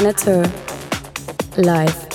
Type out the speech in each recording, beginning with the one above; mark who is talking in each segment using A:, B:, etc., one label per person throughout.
A: Planet
B: Her live.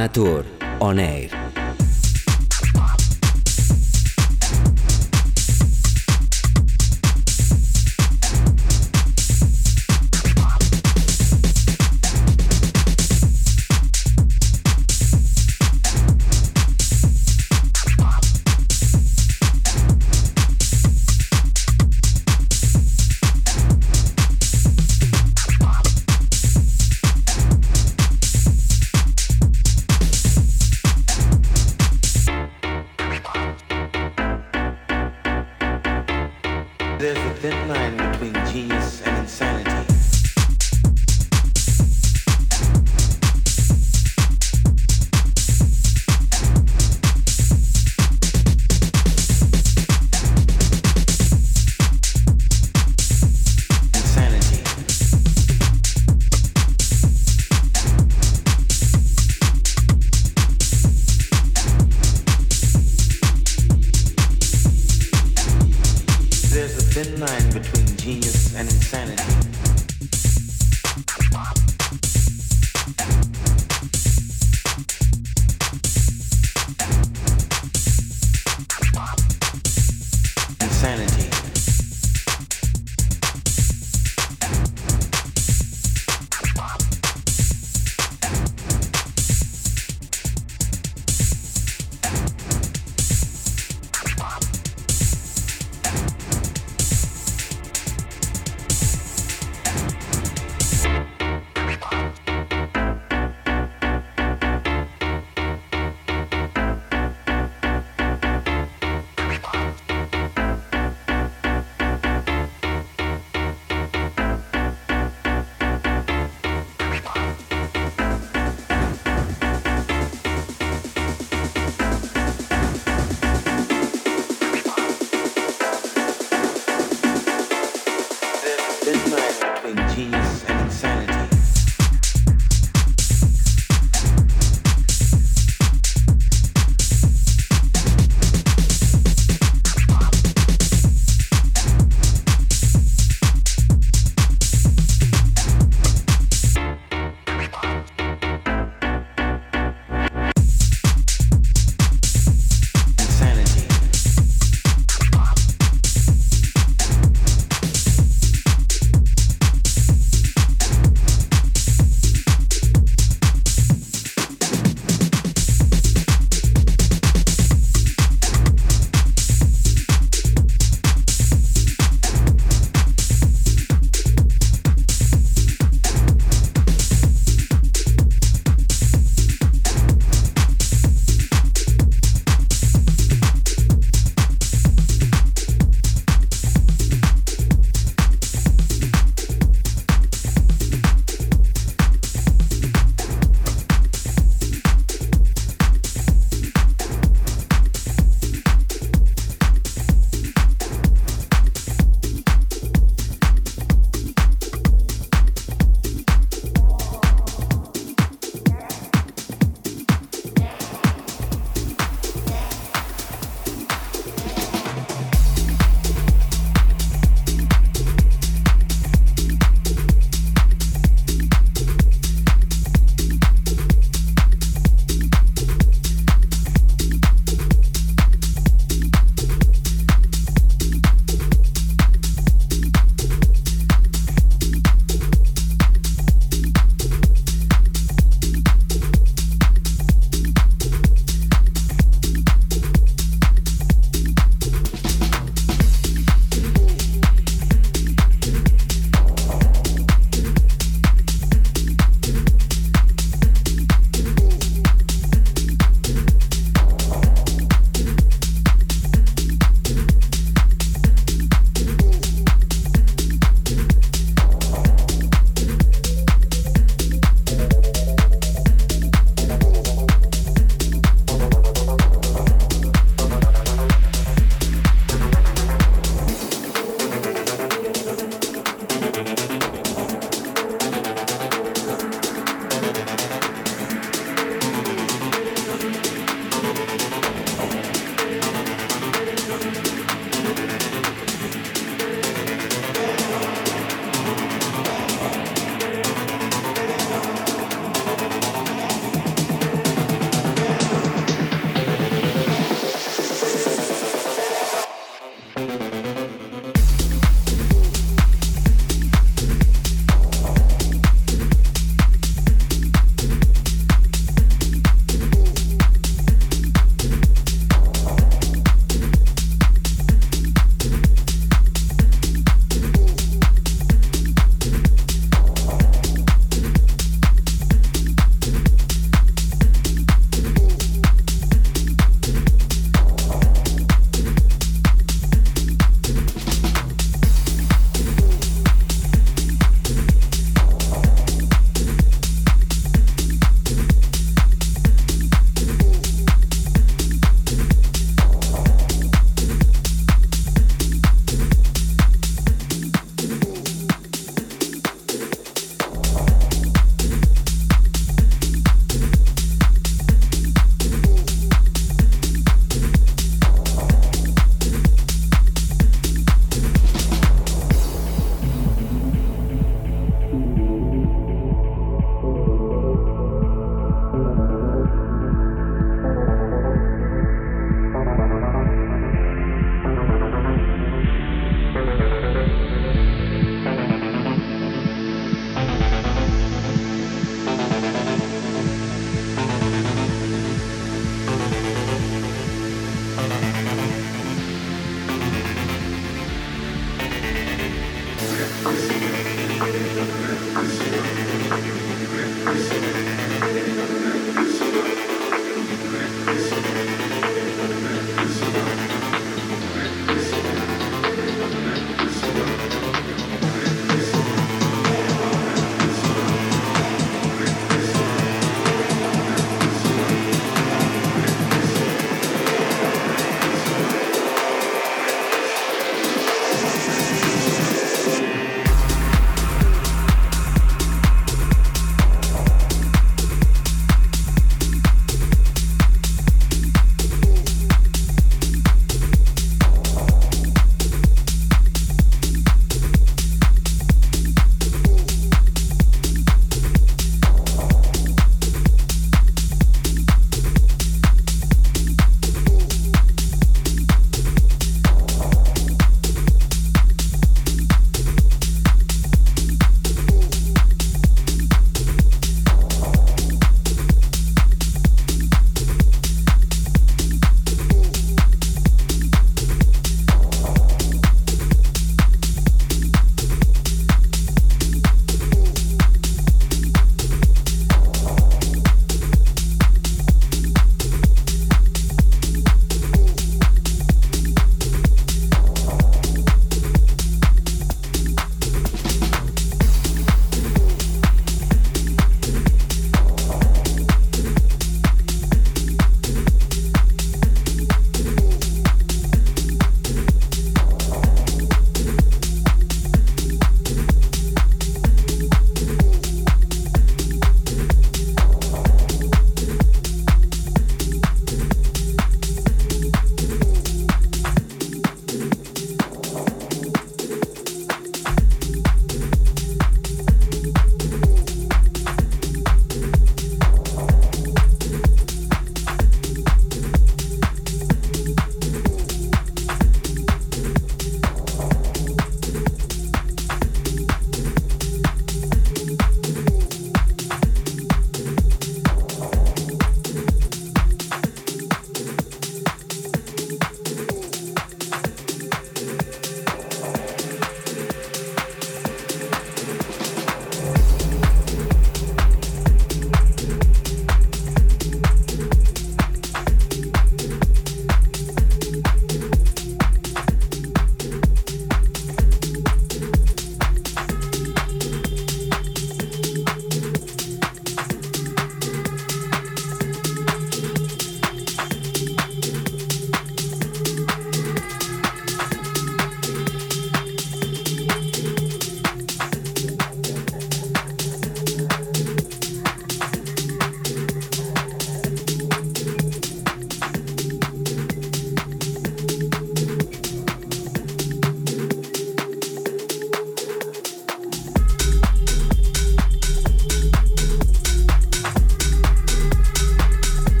B: Manatur.
C: Thin line between genius and insanity.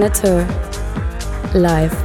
A: Planet Live.